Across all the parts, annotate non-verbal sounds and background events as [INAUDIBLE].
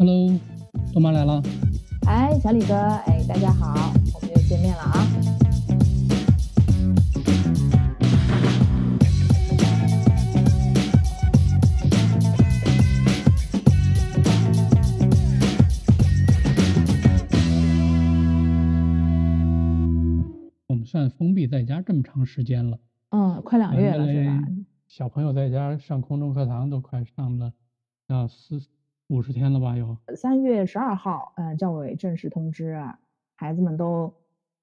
Hello，豆妈来了。哎，小李哥，哎，大家好，我们又见面了啊。我们算封闭在家这么长时间了，嗯，快两月了是吧？小朋友在家上空中课堂都快上了要四五十天了吧？有。三月十二号，呃，教委正式通知啊，孩子们都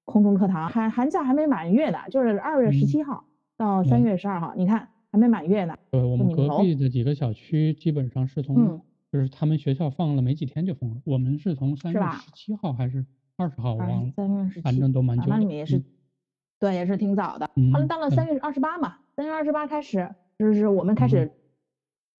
空中课堂，寒寒假还没满月呢，就是二月十七号到三月十二号，你看还没满月呢。对，我们隔壁的几个小区基本上是从，就是他们学校放了没几天就封了，我们是从三月十七号还是二十号我忘了，三月十七，反正都蛮久。那你们也是，对，也是挺早的。好了，到了三月二十八嘛，三月二十八开始，就是我们开始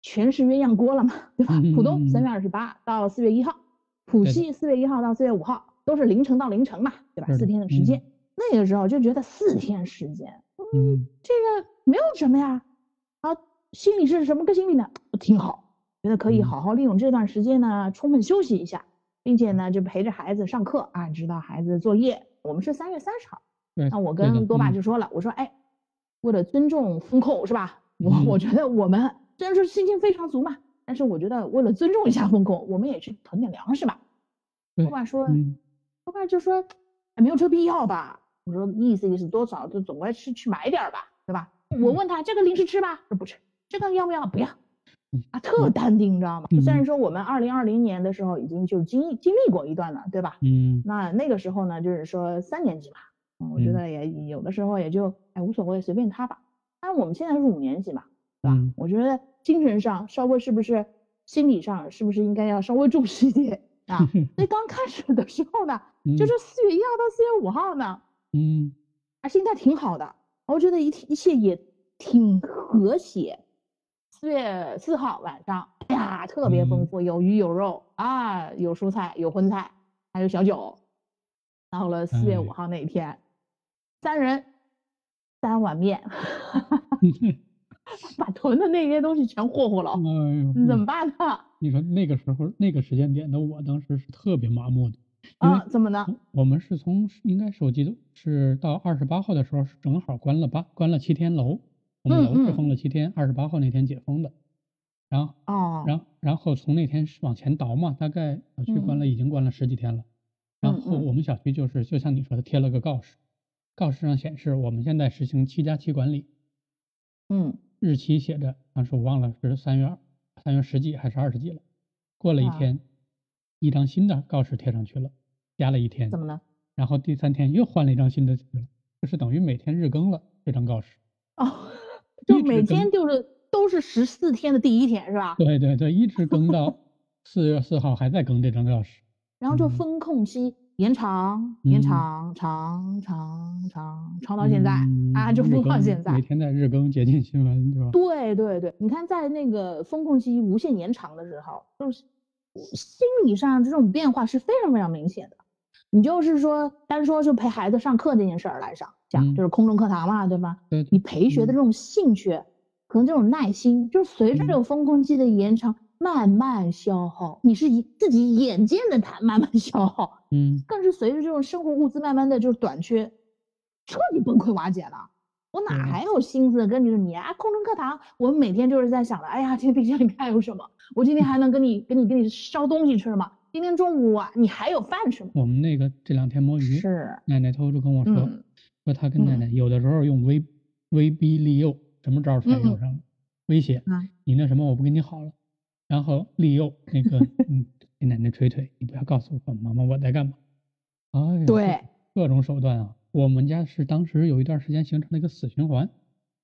全是鸳鸯锅了嘛，对吧？浦东三月二十八到四月一号，浦西四月一号到四月五号，都是凌晨到凌晨嘛，对吧？四天的时间，那个时候就觉得四天时间，嗯，这个没有什么呀，啊，心里是什么个心理呢？挺好，觉得可以好好利用这段时间呢，充分休息一下，并且呢，就陪着孩子上课啊，指导孩子作业。我们是三月三十号，那我跟多爸就说了，我说，哎，为了尊重风控是吧？我我觉得我们虽然说心情非常足嘛，但是我觉得为了尊重一下风控，我们也去囤点粮食吧。我爸说，我爸就说，哎没有这必要吧？我说意思意思，多少就总归是去买点吧，对吧？我问他这个零食吃吧，说不吃，这个要不要？不要。啊，特淡定，你知道吗？虽然说我们二零二零年的时候已经就经经历过一段了，对吧？嗯。那那个时候呢，就是说三年级嘛，嗯，我觉得也有的时候也就哎无所谓，随便他吧。但我们现在是五年级嘛，我觉得精神上稍微是不是，心理上是不是应该要稍微重视一点 [LAUGHS] 啊？那刚开始的时候呢，[LAUGHS] 就是四月一号到四月五号呢，嗯，啊，心态挺好的，我觉得一一切也挺和谐。四月四号晚上，哎呀，特别丰富，有鱼有肉啊，有蔬菜有荤菜，还有小酒。到了四月五号那一天，三人三碗面，[LAUGHS] [LAUGHS] 把囤的那些东西全霍霍了。哎怎么办呢？你说那个时候那个时间点的我当时是特别麻木的。啊？怎么呢？我们是从应该手机是到二十八号的时候是正好关了八关了七天楼。我们楼是封了七天，二十八号那天解封的，然后，哦，然后，然后从那天往前倒嘛，大概小区关了已经关了十几天了，然后我们小区就是就像你说的贴了个告示，告示上显示我们现在实行七加七管理，嗯，日期写着当时我忘了是三月三月十几还是二十几了，过了一天，一张新的告示贴上去了，加了一天，怎么了？然后第三天又换了一张新的，就是等于每天日更了这张告示，哦。[LAUGHS] 就每天就是都是十四天的第一天是吧？对对对，一直更到四月四号还在更这张告示，然后就封控期延长延长长长长长到现在啊，就封到现在。每天在日更接近新闻对吧？对对对，你看在那个风控期无限延长的时候，就是心理上这种变化是非常非常明显的。你就是说单说就陪孩子上课这件事儿来上。讲就是空中课堂嘛，对吧？你陪学的这种兴趣，可能这种耐心，就是随着这个风控期的延长，慢慢消耗。你是以自己眼见的它慢慢消耗，嗯，更是随着这种生活物资慢慢的就是短缺，彻底崩溃瓦解了。我哪还有心思跟你说你啊？空中课堂，我们每天就是在想着，哎呀，今天冰箱里面还有什么？我今天还能跟你、跟你、跟你烧东西吃吗？今天中午啊，你还有饭吃吗？我们那个这两天摸鱼，是奶奶偷偷跟我说。说她跟奶奶有的时候用威威逼利诱，什么招全用上了，威胁你那什么我不跟你好了，然后利诱那个嗯给奶奶捶腿，你不要告诉我妈妈我在干嘛，哎对，各种手段啊，我们家是当时有一段时间形成了一个死循环，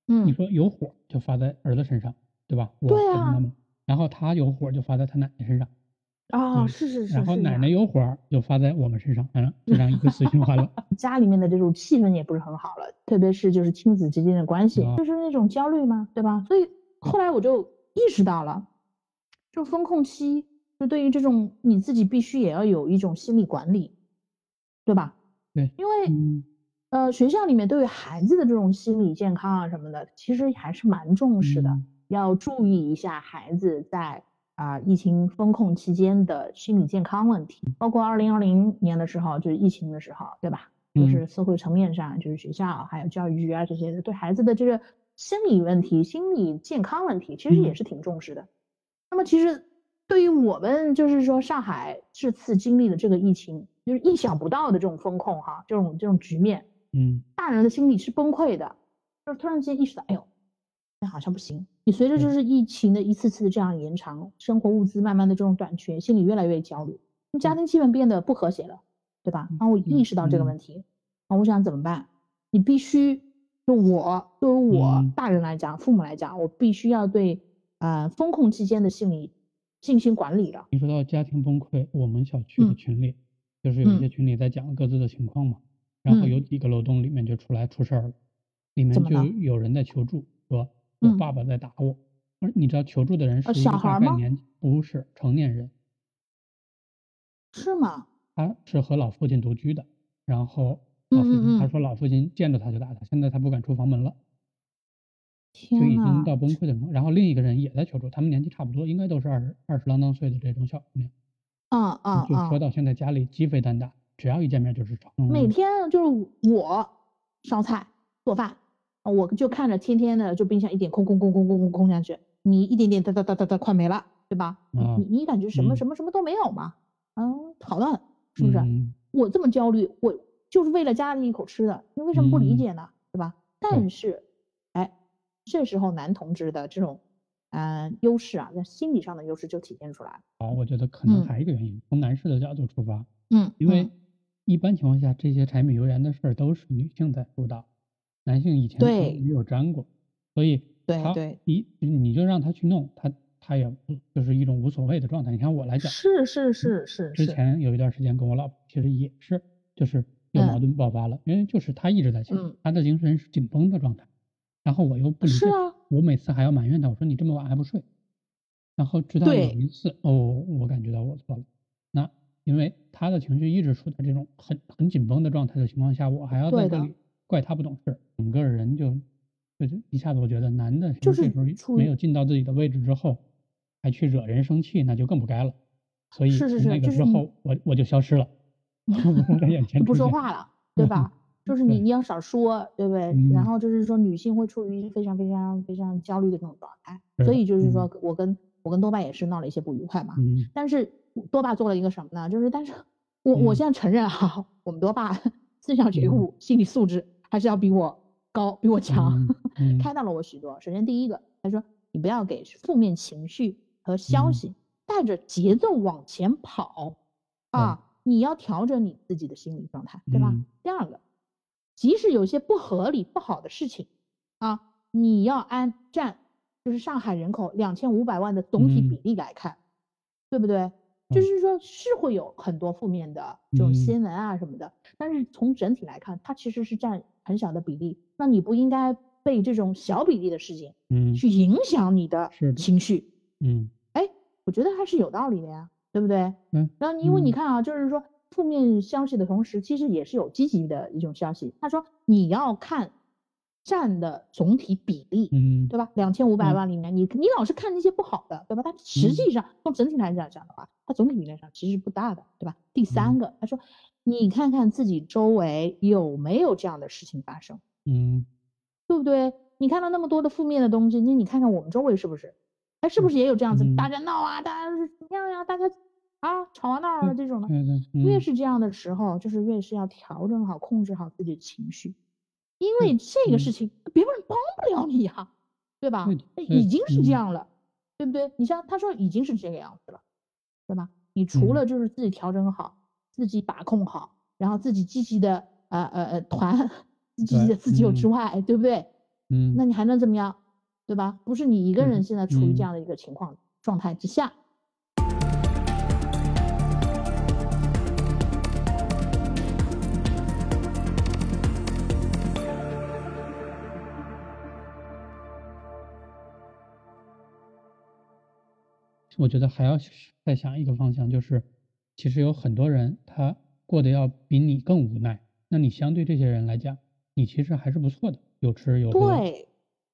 嗯，你说有火就发在儿子身上，对吧？对啊，然后他有火就发在他奶奶身上。啊，是是是，然后奶奶有火就发在我们身上，反正就这样一个死循环了。[LAUGHS] 家里面的这种气氛也不是很好了，特别是就是亲子之间的关系，就是那种焦虑嘛，对吧？所以后来我就意识到了，就风控期，就对于这种你自己必须也要有一种心理管理，对吧？对，因为呃学校里面对于孩子的这种心理健康啊什么的，其实还是蛮重视的，要注意一下孩子在。啊疫情风控期间的心理健康问题，包括二零二零年的时候，就是疫情的时候，对吧？就是社会层面上，就是学校还有教育局啊这些的，对孩子的这个心理问题、心理健康问题，其实也是挺重视的。那么其实对于我们，就是说上海这次经历的这个疫情，就是意想不到的这种风控哈，这种这种局面，嗯，大人的心理是崩溃的，就是突然间意识到，哎呦，那好像不行。你随着就是疫情的一次次的这样延长，生活物资慢慢的这种短缺，心里越来越焦虑，家庭气氛变得不和谐了。对吧？然后我意识到这个问题，啊，我想怎么办？你必须，就我作为我大人来讲，父母来讲，我必须要对，呃，风控期间的心理进行管理了。你说到家庭崩溃，我们小区的群里，就是有一些群里在讲各自的情况嘛，然后有几个楼栋里面就出来出事儿了，里面就有人在求助，说我爸爸在打我，你知道求助的人是一个大概年，不是成年人，是吗？他是和老父亲独居的，然后老父亲他说老父亲见着他就打他，现在他不敢出房门了，就已经到崩溃的时候。然后另一个人也在求助，他们年纪差不多，应该都是二十二十郎当岁的这种小姑娘。啊啊！就说到现在家里鸡飞蛋打，只要一见面就是吵。每天就是我烧菜做饭，我就看着天天的就冰箱一点空空空空空空空下去，你一点点哒哒哒哒哒快没了，对吧？你你感觉什么什么什么都没有吗？嗯，好的。是不是？我这么焦虑，我就是为了家里一口吃的，你为什么不理解呢？对吧？但是，哎，这时候男同志的这种，嗯，优势啊，在心理上的优势就体现出来了。好，我觉得可能还有一个原因，从男士的角度出发，嗯，因为一般情况下，这些柴米油盐的事儿都是女性在主导，男性以前没有沾过，所以他你你就让他去弄他。他也不就是一种无所谓的状态。你看我来讲，是是是是。之前有一段时间跟我老婆，其实也是，就是有矛盾爆发了，因为就是他一直在想，他的精神是紧绷的状态，然后我又不理解，我每次还要埋怨他，我说你这么晚还不睡，然后直到有一次，哦，我感觉到我错了，那因为他的情绪一直处在这种很很紧绷的状态的情况下，我还要在这里怪他不懂事，整个人就就一下子我觉得男的就是没有进到自己的位置之后。还去惹人生气，那就更不该了。所以那个之后，我我就消失了，[LAUGHS] 在眼前不说话了，对吧？就是你你要少说，对不对？然后就是说，女性会处于非常非常非常焦虑的这种状态，所以就是说我跟我跟多爸也是闹了一些不愉快嘛。但是多爸做了一个什么呢？就是但是我我现在承认哈，我们多爸思想觉悟、心理素质还是要比我高，比我强，[LAUGHS] 开导了我许多。首先第一个，他说你不要给负面情绪。和消息带着节奏往前跑啊！你要调整你自己的心理状态，对吧？第二个，即使有些不合理、不好的事情啊，你要按占就是上海人口两千五百万的总体比例来看，对不对？就是说，是会有很多负面的这种新闻啊什么的，但是从整体来看，它其实是占很小的比例。那你不应该被这种小比例的事情，嗯，去影响你的情绪。嗯，哎，我觉得还是有道理的呀，对不对？嗯，然后因为你看啊，就是说负面消息的同时，其实也是有积极的一种消息。他说你要看占的总体比例，嗯，对吧？两千五百万里面，你你老是看那些不好的，对吧？但实际上从整体来讲讲的话，它总体比例上其实不大的，对吧？第三个，他说你看看自己周围有没有这样的事情发生，嗯，对不对？你看到那么多的负面的东西，那你看看我们周围是不是？哎，是不是也有这样子？大家闹啊，大家是怎么样呀？大家啊，吵啊闹啊这种的。越是这样的时候，就是越是要调整好、控制好自己的情绪，因为这个事情别人帮不了你呀，对吧？已经是这样了，对不对？你像他说已经是这个样子了，对吧？你除了就是自己调整好、自己把控好，然后自己积极的呃呃呃团自己的自救之外，对不对？嗯，那你还能怎么样？对吧？不是你一个人现在处于这样的一个情况状态之下。我觉得还要再想一个方向，就是其实有很多人他过得要比你更无奈，那你相对这些人来讲，你其实还是不错的，有吃有喝。对。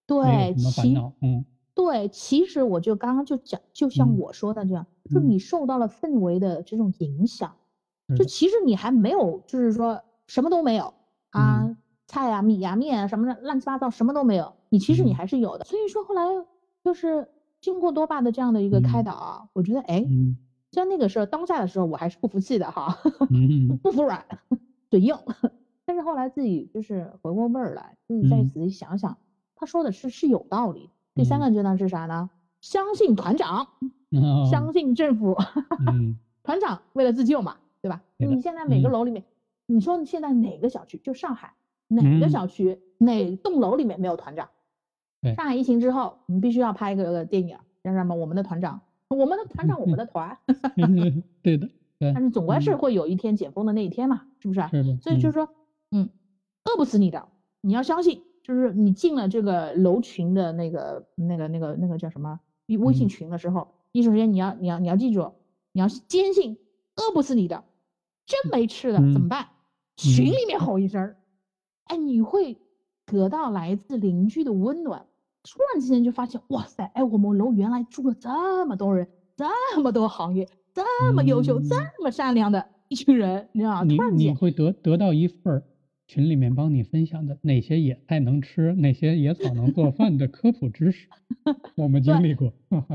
对，烦恼，嗯，对，其实我就刚刚就讲，就像我说的这样，就你受到了氛围的这种影响，就其实你还没有，就是说什么都没有啊，菜啊、米啊、面啊什么的，乱七八糟什么都没有，你其实你还是有的。所以说后来就是经过多爸的这样的一个开导啊，我觉得哎，像那个时候当下的时候，我还是不服气的哈，[LAUGHS] 不服软，嘴硬。[LAUGHS] 但是后来自己就是回过味儿来，自己再仔细想想，他说的是是有道理。第三个阶段是啥呢？相信团长，[LAUGHS] 相信政府。团长为了自救嘛，对吧？你现在每个楼里面，你说现在哪个小区？就上海哪个小区哪栋楼里面没有团长？上海疫情之后，我们必须要拍一个电影，叫什么？我们的团长，我们的团长，我们的团。对的。但是总归是会有一天解封的那一天嘛，是不是？所以就是说。嗯，饿不死你的，你要相信，就是你进了这个楼群的那个、那个、那个、那个叫什么微信群的时候，你首先你要、你要、你要记住，你要坚信饿不死你的，真没吃的怎么办？群里面吼一声，哎，你会得到来自邻居的温暖，突然之间就发现，哇塞，哎，我们楼原来住了这么多人，这么多行业，这么优秀、这么善良的一群人，你知道吗？突然你会得得到一份。群里面帮你分享的哪些野菜能吃，哪些野草能做饭的科普知识，我们经历过。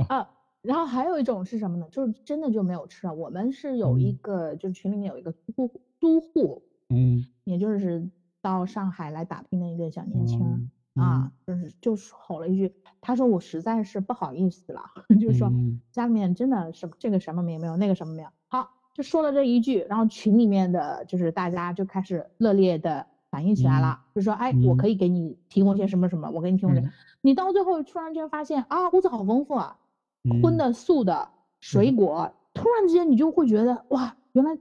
啊，然后还有一种是什么呢？就是真的就没有吃啊。我们是有一个，就是群里面有一个租租户，嗯，也就是到上海来打拼的一个小年轻啊，就是就是吼了一句，他说我实在是不好意思了，[LAUGHS] 就是说家里面真的是这个什么没没有，那个什么没有。好。就说了这一句，然后群里面的就是大家就开始热烈的反应起来了，就说：“哎，我可以给你提供些什么什么，我给你提供。”你到最后突然间发现啊，屋子好丰富啊，荤的、素的、水果，突然之间你就会觉得哇，原来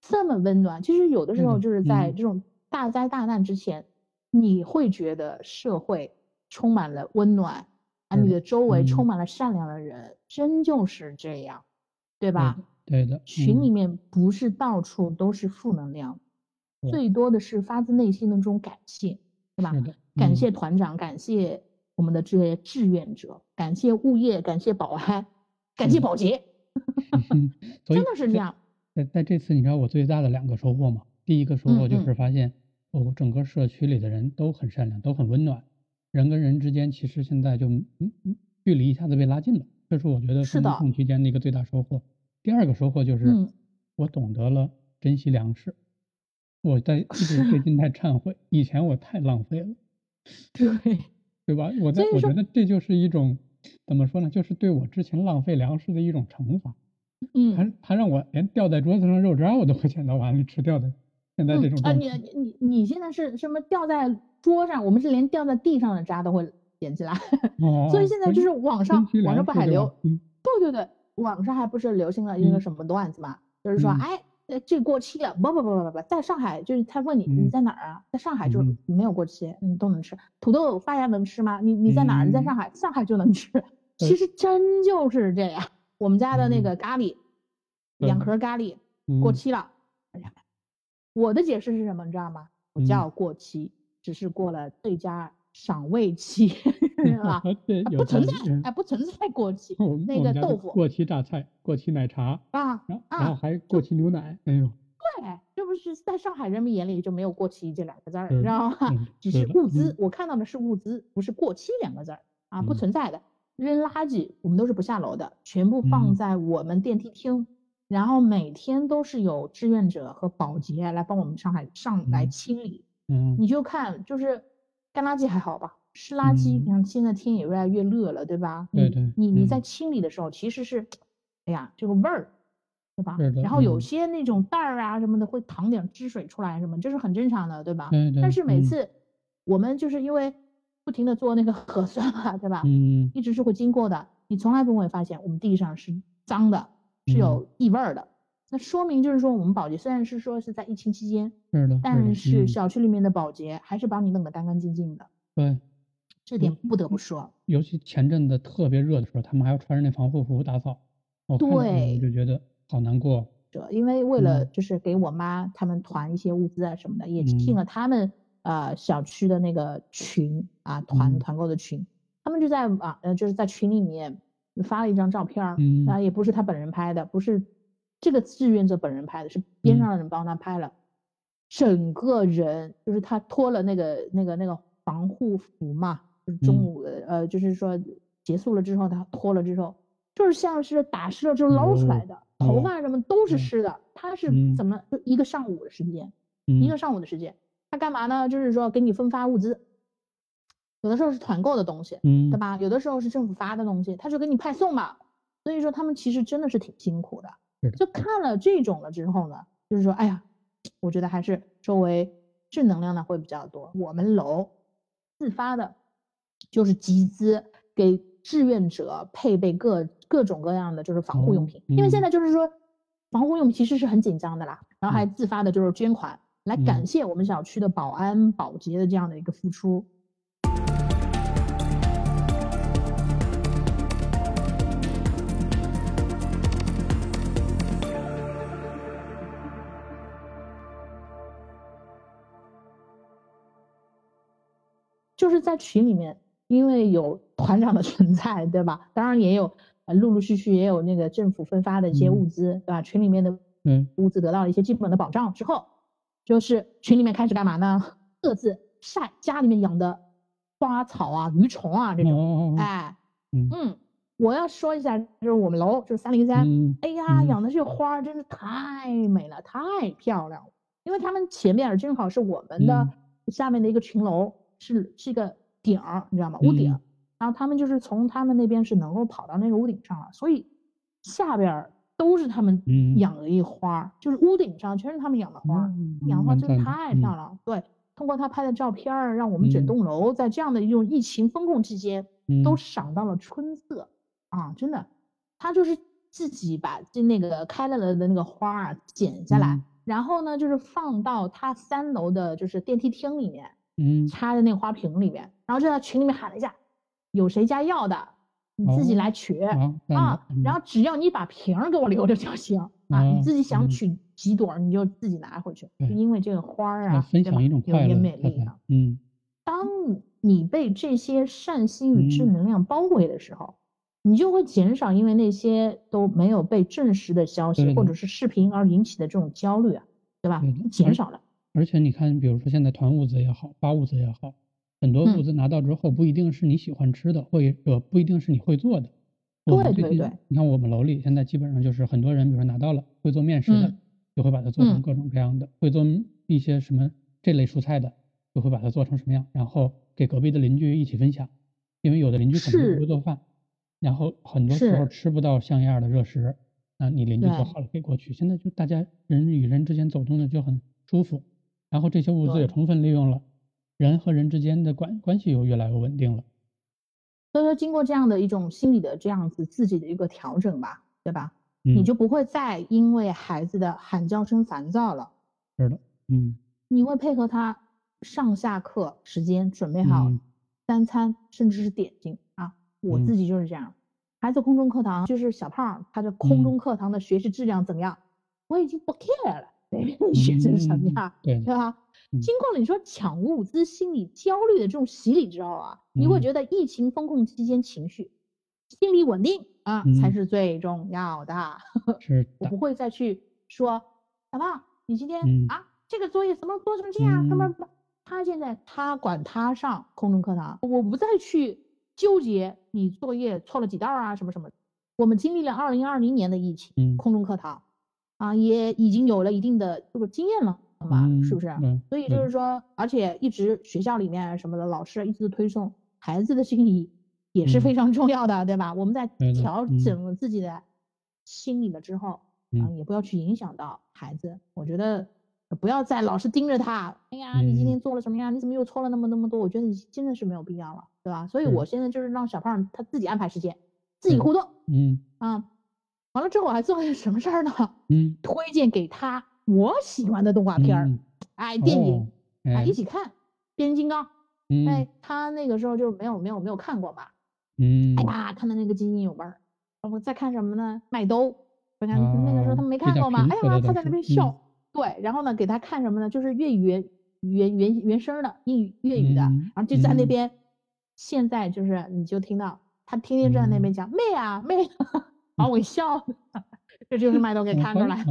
这么温暖。其实有的时候就是在这种大灾大难之前，你会觉得社会充满了温暖，啊，你的周围充满了善良的人，真就是这样，对吧？对的，群里面不是到处都是负能量，最多的是发自内心的这种感谢，对吧？感谢团长，感谢我们的这些志愿者，感谢物业，感谢保安，感谢保洁，[LAUGHS] 真的是这样。在在这次，你知道我最大的两个收获吗？第一个收获就是发现，哦，整个社区里的人都很善良，都很温暖，人跟人之间其实现在就嗯嗯距离一下子被拉近了，这是我觉得封控期间的一个最大收获。第二个收获就是，我懂得了珍惜粮食。我在 [LAUGHS] 一直最近在忏悔，以前我太浪费了。[LAUGHS] 对，对吧？我在我觉得这就是一种怎么说呢？就是对我之前浪费粮食的一种惩罚。嗯，他他让我连掉在桌子上肉渣我都会捡到碗里吃掉的。[LAUGHS] 现在这种啊，你你你现在是什么掉在桌上？我们是连掉在地上的渣都会捡起来。哦。[LAUGHS] 所以现在就是网上网上不还流。对对对。网上还不是流行了一个什么段子嘛？就是说，哎，这过期了，不不不不不，在上海就是他问你你在哪儿啊？在上海就没有过期，你都能吃。土豆发芽能吃吗？你你在哪儿？你在上海，上海就能吃。[LAUGHS] 其实真就是这样。我们家的那个咖喱，两盒咖喱过期了。我的解释是什么？你知道吗？不叫过期，只是过了最佳。赏味期 [LAUGHS] 是吧？不存在，哎，不存在过 [LAUGHS] 期。那个豆腐，过期榨菜，过期奶茶啊，然后还过期牛奶。哎呦，对，这不是在上海人民眼里就没有过期这两个字儿，你知道吗？只是物资，我看到的是物资，不是过期两个字儿啊，不存在的。扔垃圾，我们都是不下楼的，全部放在我们电梯厅，然后每天都是有志愿者和保洁来帮我们上海上来清理。嗯，你就看就是。干垃圾还好吧，湿垃圾，你看现在天也越来越热了，对吧？对对。你你在清理的时候，其实是，哎呀，这个味儿，对吧？然后有些那种袋儿啊什么的会淌点汁水出来，什么，这是很正常的，对吧？对对。但是每次我们就是因为不停的做那个 [LAUGHS] 核酸嘛，对吧？嗯。一直是会经过的，你从来不会发现我们地上是脏的，是有异味的。那说明就是说，我们保洁虽然是说是在疫情期间，是的，但是小区里面的保洁还是把你弄得干干净净的。对，这点不得不说。尤其前阵子特别热的时候，他们还要穿着那防护服打扫。对，我就觉得好难过。这因为为了就是给我妈他们团一些物资啊什么的，也进了他们呃小区的那个群啊团团购的群，他们就在网呃就是在群里面发了一张照片，嗯，啊也不是他本人拍的，不是这个志愿者本人拍的，是边上的人帮他拍了，整个人就是他脱了那个那个那个防护服嘛，就是中午的呃就是说结束了之后他脱了之后，就是像是打湿了之后捞出来的，头发什么都是湿的，他是怎么就一个上午的时间，一个上午的时间。他干嘛呢？就是说给你分发物资，有的时候是团购的东西，嗯，对吧？有的时候是政府发的东西，他就给你派送嘛。所以说他们其实真的是挺辛苦的。就看了这种了之后呢，就是说，哎呀，我觉得还是周围正能量的会比较多。我们楼自发的，就是集资给志愿者配备各各种各样的就是防护用品，因为现在就是说防护用品其实是很紧张的啦。然后还自发的就是捐款。来感谢我们小区的保安保洁的这样的一个付出，是在群里面，因为有团长的存在，对吧？当然也有呃，陆陆续续也有那个政府分发的一些物资，对吧？群里面的嗯物资得到了一些基本的保障之后。就是群里面开始干嘛呢？各自晒家里面养的花草啊、鱼虫啊这种。哎，嗯，我要说一下，就是我们楼就是三零三，哎呀，养的这个花真是太美了，太漂亮了。因为他们前面正好是我们的下面的一个群楼，是是一个顶儿，你知道吗？屋顶。然后他们就是从他们那边是能够跑到那个屋顶上了，所以下边。都是他们养的一花，就是屋顶上全是他们养的花，养的花真的太漂亮。对，通过他拍的照片，让我们整栋楼在这样的一种疫情风控期间都赏到了春色啊！真的，他就是自己把这那个开了的那个花啊剪下来，然后呢就是放到他三楼的就是电梯厅里面，嗯，插在那个花瓶里面，然后就在群里面喊了一下，有谁家要的？你自己来取啊，然后只要你把瓶儿给我留着就行 [LAUGHS] 啊。你自己想取几朵，你就自己拿回去。就因为这个花儿啊，分享一种有点美丽的。嗯，当你被这些善心与正能量包围的时候，你就会减少因为那些都没有被证实的消息或者是视频而引起的这种焦虑啊，对吧？减少了。而且你看，比如说现在团物资也好，发物资也好。很多物资拿到之后，不一定是你喜欢吃的，或者不一定是你会做的。对对对。你看我们楼里现在基本上就是很多人，比如说拿到了会做面食的，就会把它做成各种各样的；会做一些什么这类蔬菜的，就会把它做成什么样，然后给隔壁的邻居一起分享。因为有的邻居可能不会做饭，然后很多时候吃不到像样的热食，那你邻居做好了给过去。现在就大家人与人之间走动的就很舒服，然后这些物资也充分利用了。人和人之间的关关系又越来越稳定了，所以说经过这样的一种心理的这样子自己的一个调整吧，对吧？你就不会再因为孩子的喊叫声烦躁了。是的，嗯，你会配合他上下课时间准备好三餐，甚至是点心啊。我自己就是这样，孩子空中课堂就是小胖，他的空中课堂的学习质量怎么样，我已经不 care 了，对学生什么样，对吧？经过了你说抢物资、心理焦虑的这种洗礼之后啊，你会觉得疫情风控期间情绪、心理稳定啊才是最重要的。[LAUGHS] 是我不会再去说小胖，你今天啊这个作业怎么做成这样？他们他现在他管他上空中课堂，我不再去纠结你作业错了几道啊什么什么。我们经历了二零二零年的疫情，空中课堂啊也已经有了一定的这个经验了。嘛，是不是？所以就是说，而且一直学校里面什么的老师一直推送孩子的心理也是非常重要的，对吧？我们在调整了自己的心理了之后，啊，也不要去影响到孩子。我觉得不要再老是盯着他，哎呀，你今天做了什么呀？你怎么又错了那么那么多？我觉得你真的是没有必要了，对吧？所以我现在就是让小胖他自己安排时间，自己互动。嗯啊，完了之后我还做了什么事儿呢？嗯，推荐给他。我喜欢的动画片儿，哎，电影，哎，一起看《变形金刚》。哎，他那个时候就没有没有没有看过嘛。嗯。哎呀，看的那个津津有味儿。然后再看什么呢？麦兜。你看那个时候他没看过吗？哎呀，他在那边笑。对，然后呢，给他看什么呢？就是粤语原原原原声的英语粤语的，然后就在那边现在就是你就听到他天天在那边讲妹啊妹，[LAUGHS] [LAUGHS] 把我给笑的，这就是麦兜给看出来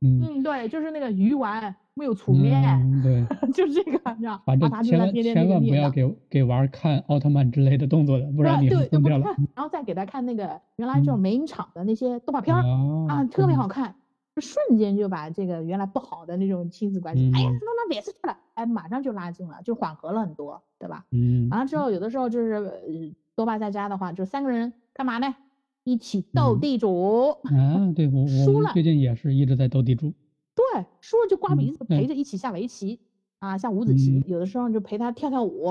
嗯，对，就是那个鱼丸。没有粗面，对，[LAUGHS] 就是这个，你知道？反正千万千万不要给给娃看奥特曼之类的动作的，不然你疯掉了。然后再给他看那个原来就是美影厂的那些动画片儿啊，特别好看，就瞬间就把这个原来不好的那种亲子关系，哎呀，怎么能脸色去了？哎，马上就拉近了，就缓和了很多，对吧？嗯。完了之后，有的时候就是多爸在家的话，就三个人干嘛呢？一起斗地主。啊，对我我最近也是一直在斗地主。对，输了就刮鼻子，陪着一起下围棋啊，下五子棋。有的时候就陪他跳跳舞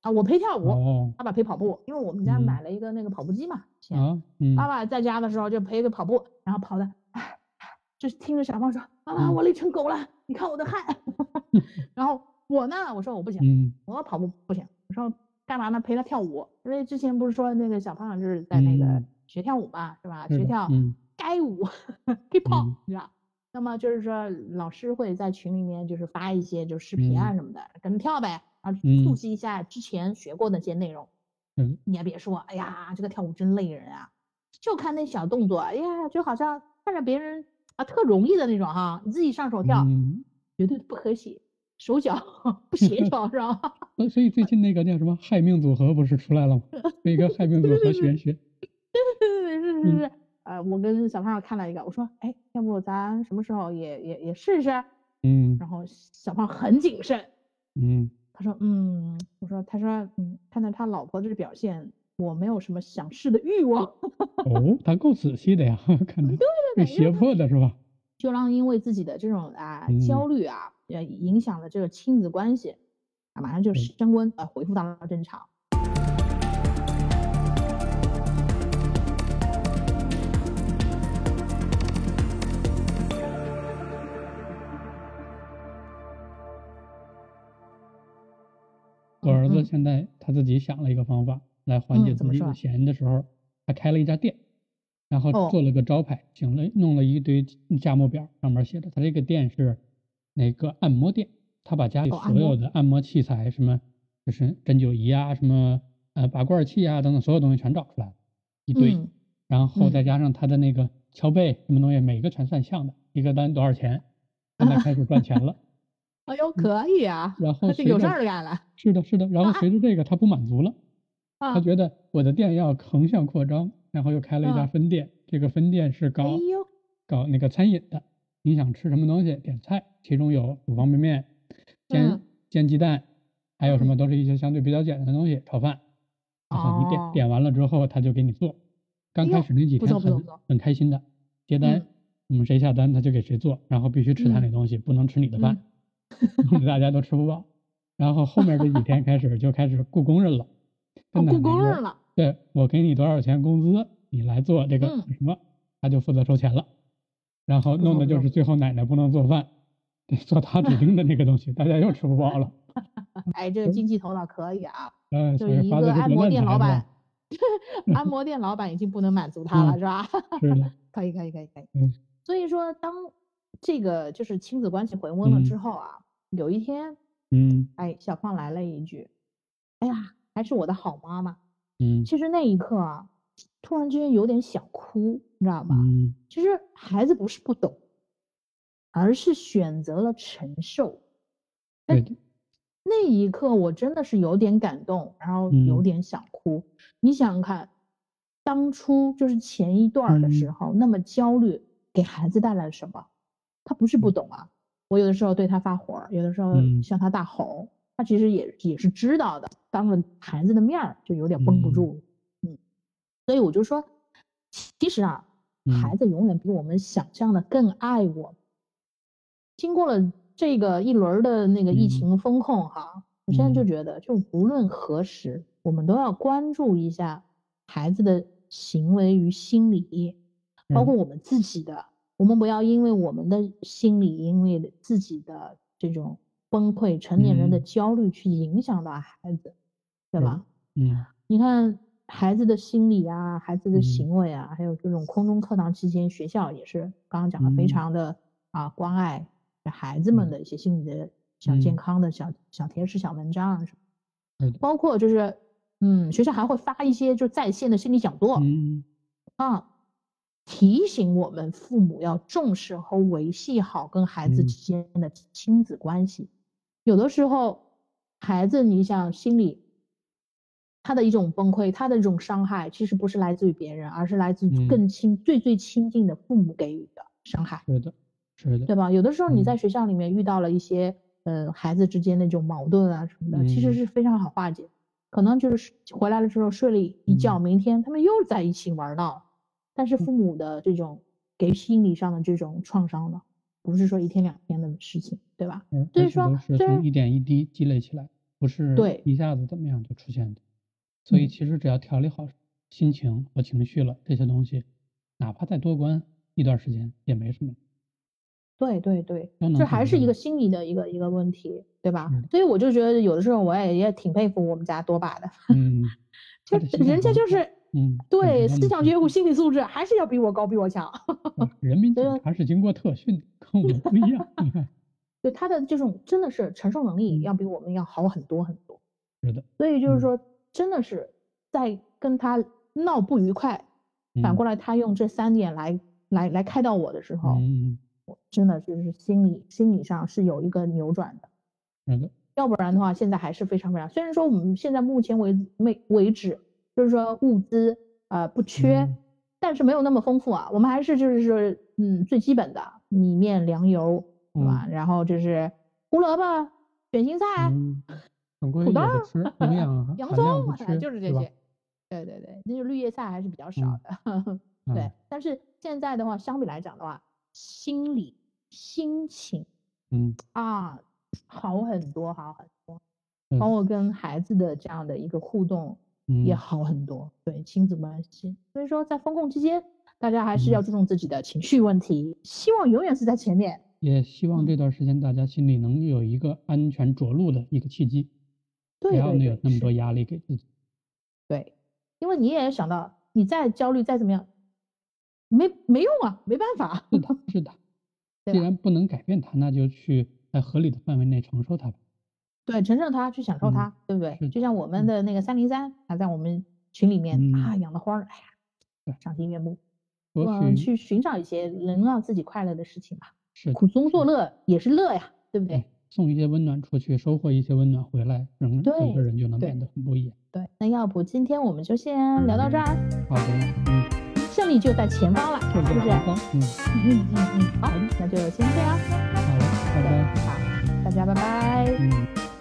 啊，我陪跳舞，爸爸陪跑步，因为我们家买了一个那个跑步机嘛。啊，爸爸在家的时候就陪着跑步，然后跑的，就听着小胖说：“妈妈，我累成狗了，你看我的汗。[LAUGHS] ”然后我呢，我说我不行，我跑步不行。我说干嘛呢？陪他跳舞，因为之前不是说那个小胖就是在那个学跳舞嘛，是吧？学跳该舞 [LAUGHS] Hip Hop，是吧。那么就是说，老师会在群里面就是发一些就视频啊什么的，跟着跳呗，然后复习一下之前学过那些内容。嗯，你还别说，哎呀，这个跳舞真累人啊！就看那小动作，哎呀，就好像看着别人啊特容易的那种哈，你自己上手跳，绝对不和谐，手脚 [LAUGHS] 不协调，是吧？[LAUGHS] 所以最近那个叫什么害命组合不是出来了吗？那个害命组合玄学。对对对对，是。呃，我跟小胖看了一个，我说，哎，要不咱什么时候也也也试试？嗯，然后小胖很谨慎，嗯，他说，嗯，我说，他说，嗯，看到他老婆这表现，我没有什么想试的欲望。[LAUGHS] 哦，他够仔细的呀，[LAUGHS] 看着被胁迫的是吧？就让因为自己的这种啊焦虑啊，呃，影响了这个亲子关系，啊，马上就升温，呃，恢复到了正常。我儿子现在他自己想了一个方法来缓解自己的闲的时候，他开了一家店，然后做了个招牌，请了弄了一堆价目表，上面写着他这个店是那个按摩店，他把家里所有的按摩器材，什么就是针灸仪啊，什么呃拔罐器啊等等所有东西全找出来了，一堆，然后再加上他的那个敲背什么东西，每个全算项的，一个单多少钱，现在开始赚钱了。哎呦，可以啊！然后有事儿干了。是的，是的。然后随着这个，他不满足了，他觉得我的店要横向扩张，然后又开了一家分店。这个分店是搞搞那个餐饮的，你想吃什么东西点菜，其中有煮方便面、煎煎鸡蛋，还有什么都是一些相对比较简单的东西，炒饭。然后你点点完了之后，他就给你做。刚开始那几天很很开心的接单，我们谁下单他就给谁做，然后必须吃他那东西，不能吃你的饭。大家都吃不饱，然后后面这几天开始就开始雇工人了，[LAUGHS] 雇工人了。对我给你多少钱工资，你来做这个什么，他就负责收钱了。然后弄的就是最后奶奶不能做饭，得做他指定的那个东西，大家又吃不饱了。[LAUGHS] 哎，这个经济头脑可以啊。[LAUGHS] 嗯，就是一个按摩店老板，按摩店老板已经不能满足他了，是吧？是的。可以，可以，可以，可以。嗯。所以说，当这个就是亲子关系回温了之后啊。有一天，嗯，哎，小胖来了一句：“哎呀，还是我的好妈妈。”嗯，其实那一刻啊，突然之间有点想哭，你知道吧？嗯，其实孩子不是不懂，而是选择了承受。哎，那一刻我真的是有点感动，然后有点想哭。你想想看，当初就是前一段的时候，那么焦虑，给孩子带来了什么？他不是不懂啊。我有的时候对他发火，有的时候向他大吼，他其实也也是知道的，当着孩子的面儿就有点绷不住，嗯，所以我就说，其实啊，孩子永远比我们想象的更爱我。经过了这个一轮的那个疫情风控哈，我现在就觉得，就无论何时，我们都要关注一下孩子的行为与心理，包括我们自己的。我们不要因为我们的心理，因为自己的这种崩溃，成年人的焦虑去影响到孩子，对吧？嗯，你看孩子的心理啊，孩子的行为啊，还有这种空中课堂期间，学校也是刚刚讲的非常的啊关爱孩子们的一些心理的小健康的小小贴士、小文章啊什么，包括就是嗯，学校还会发一些就在线的心理讲座，嗯，啊，提醒我们父母要重视和维系好跟孩子之间的亲子关系。有的时候，孩子你想心里他的一种崩溃，他的这种伤害，其实不是来自于别人，而是来自于更亲、最最亲近的父母给予的伤害。是的，是的，对吧？有的时候你在学校里面遇到了一些。呃，孩子之间那种矛盾啊什么的，其实是非常好化解。可能就是回来了之后睡了一觉，明天他们又在一起玩闹。但是父母的这种给心理上的这种创伤呢，不是说一天两天的事情，对吧？嗯，所以说是从一点一滴积累起来，不是对一下子怎么样就出现的。所以其实只要调理好心情和情绪了，这些东西，哪怕再多关一段时间也没什么。对对对，这还是一个心理的一个一个问题，对吧？所以我就觉得有的时候我也也挺佩服我们家多爸的，嗯，[LAUGHS] 就人家就是，嗯，对，思想觉悟、心理素质还是要比我高、比我强。人民 [LAUGHS] 警察是经过特训，跟我们不一样。[LAUGHS] 对他的这种真的是承受能力要比我们要好很多很多。是的。所以就是说，真的是在跟他闹不愉快，反过来他用这三点来来来开导我的时候。嗯。真的就是心理心理上是有一个扭转的，嗯，要不然的话，现在还是非常非常。虽然说我们现在目前为没为止，就是说物资呃不缺，但是没有那么丰富啊。我们还是就是说，嗯，最基本的米面粮油，对吧？然后就是胡萝卜、卷心菜、土豆、洋葱，就是这些。对对对，那就绿叶菜还是比较少的。[LAUGHS] 对，但是现在的话，相比来讲的话。心理心情，嗯啊，好很多，好很多，包括跟孩子的这样的一个互动也好很多，对亲子关系。所以说，在风控期间，大家还是要注重自己的情绪问题，希望永远是在前面。也希望这段时间大家心里能有一个安全着陆的一个契机，不要有那么多压力给自己。对，因为你也想到，你再焦虑再怎么样。没没用啊，没办法。[LAUGHS] 是的，是的。既然不能改变它，那就去在合理的范围内承受它吧。对，承受它，去享受它，对不对？就像我们的那个三零三，他在我们群里面啊，养的花儿，哎呀，赏心悦目。嗯，去寻找一些能让自己快乐的事情吧。是，苦中作乐也是乐呀，对不对？送一些温暖出去，收获一些温暖回来，整整个人就能变得很不一样。对，那要不今天我们就先聊到这儿。好的，嗯。胜利就在前方了，是不是？嗯嗯嗯嗯，好，那就先这样。好，拜拜。好，大家拜拜。嗯。